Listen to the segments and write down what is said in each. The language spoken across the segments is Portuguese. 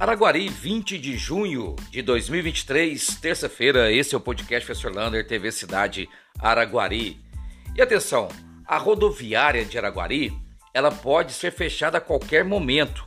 Araguari, 20 de junho de 2023, terça-feira. Esse é o podcast Professor Lander, TV Cidade Araguari. E atenção, a rodoviária de Araguari, ela pode ser fechada a qualquer momento.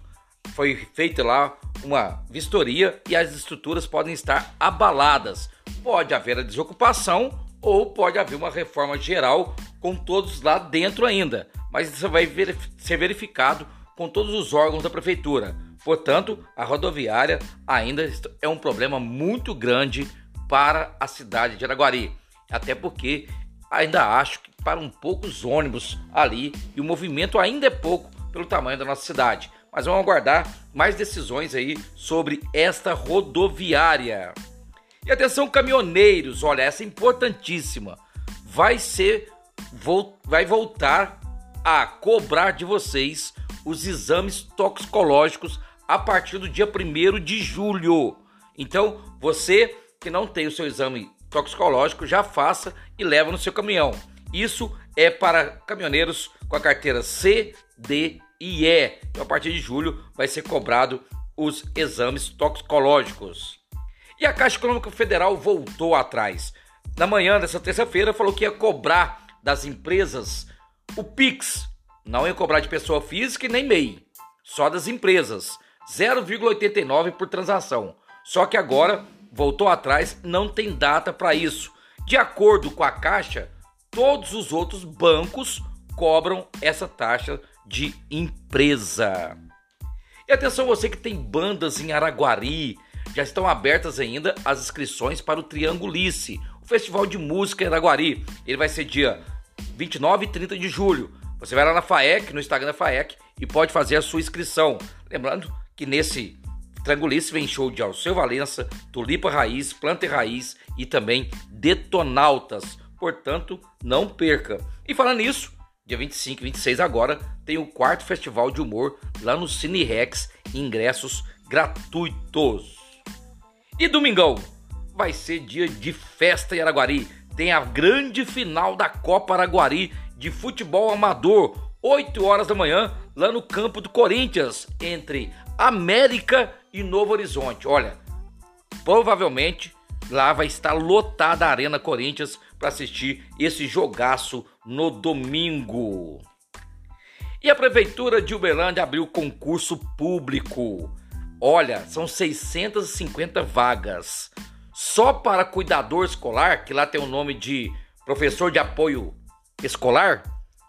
Foi feita lá uma vistoria e as estruturas podem estar abaladas. Pode haver a desocupação ou pode haver uma reforma geral com todos lá dentro ainda. Mas isso vai ser verificado com todos os órgãos da prefeitura. Portanto, a rodoviária ainda é um problema muito grande para a cidade de Araguari. Até porque ainda acho que para um poucos ônibus ali e o movimento ainda é pouco pelo tamanho da nossa cidade. Mas vamos aguardar mais decisões aí sobre esta rodoviária. E atenção caminhoneiros, olha, essa é importantíssima. Vai ser vai voltar a cobrar de vocês os exames toxicológicos a partir do dia 1 de julho. Então, você que não tem o seu exame toxicológico, já faça e leva no seu caminhão. Isso é para caminhoneiros com a carteira C, D e E. Então, a partir de julho vai ser cobrado os exames toxicológicos. E a Caixa Econômica Federal voltou atrás. Na manhã dessa terça-feira falou que ia cobrar das empresas o Pix. Não ia cobrar de pessoa física e nem MEI, só das empresas. 0,89 por transação. Só que agora voltou atrás, não tem data para isso. De acordo com a Caixa, todos os outros bancos cobram essa taxa de empresa. E atenção você que tem bandas em Araguari, já estão abertas ainda as inscrições para o Triangulice, o Festival de Música em Araguari. Ele vai ser dia 29 e 30 de julho. Você vai lá na FAEC, no Instagram da FAEC, e pode fazer a sua inscrição. Lembrando que nesse Triangulice vem show de Alceu Valença, Tulipa Raiz, Planta Raiz e também Detonautas. Portanto, não perca. E falando nisso, dia 25 e 26 agora tem o quarto festival de humor lá no Cine Rex, ingressos gratuitos. E domingão vai ser dia de festa em Araguari. Tem a grande final da Copa Araguari de futebol amador, 8 horas da manhã, lá no campo do Corinthians, entre América e Novo Horizonte. Olha, provavelmente lá vai estar lotada a Arena Corinthians para assistir esse jogaço no domingo. E a Prefeitura de Uberlândia abriu concurso público. Olha, são 650 vagas. Só para cuidador escolar, que lá tem o nome de professor de apoio escolar,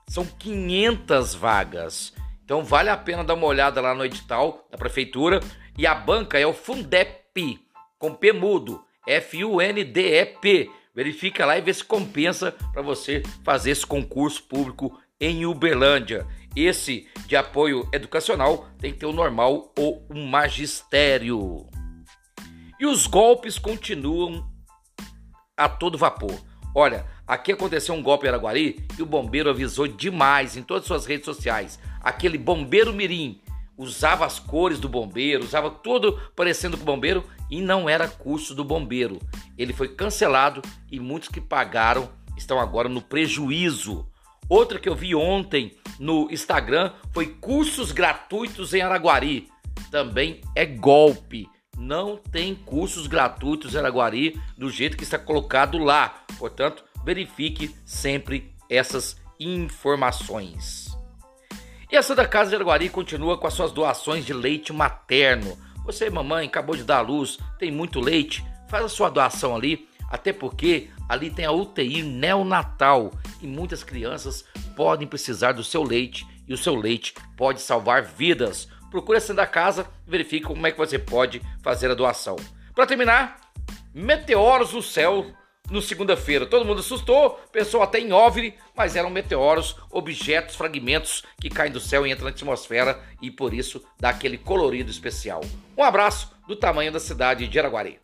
são 500 vagas. Então vale a pena dar uma olhada lá no edital da prefeitura. E a banca é o Fundep, com P mudo, F-U-N-D-E-P. Verifica lá e vê se compensa para você fazer esse concurso público em Uberlândia. Esse de apoio educacional tem que ter o normal ou o magistério. E os golpes continuam a todo vapor. Olha, aqui aconteceu um golpe em Araguari e o bombeiro avisou demais em todas as suas redes sociais aquele bombeiro mirim usava as cores do bombeiro, usava tudo parecendo com bombeiro e não era curso do bombeiro. Ele foi cancelado e muitos que pagaram estão agora no prejuízo. Outra que eu vi ontem no Instagram foi cursos gratuitos em Araguari. Também é golpe. Não tem cursos gratuitos em Araguari do jeito que está colocado lá. Portanto, verifique sempre essas informações. E a Santa Casa de Araguari continua com as suas doações de leite materno. Você, mamãe, acabou de dar à luz, tem muito leite, faz a sua doação ali, até porque ali tem a UTI neonatal e muitas crianças podem precisar do seu leite e o seu leite pode salvar vidas. Procure a Santa Casa verifique como é que você pode fazer a doação. Para terminar, meteoros no céu no segunda-feira. Todo mundo assustou, pensou até em OVNI, mas eram meteoros, objetos, fragmentos que caem do céu e entram na atmosfera e por isso dá aquele colorido especial. Um abraço do tamanho da cidade de Araguari.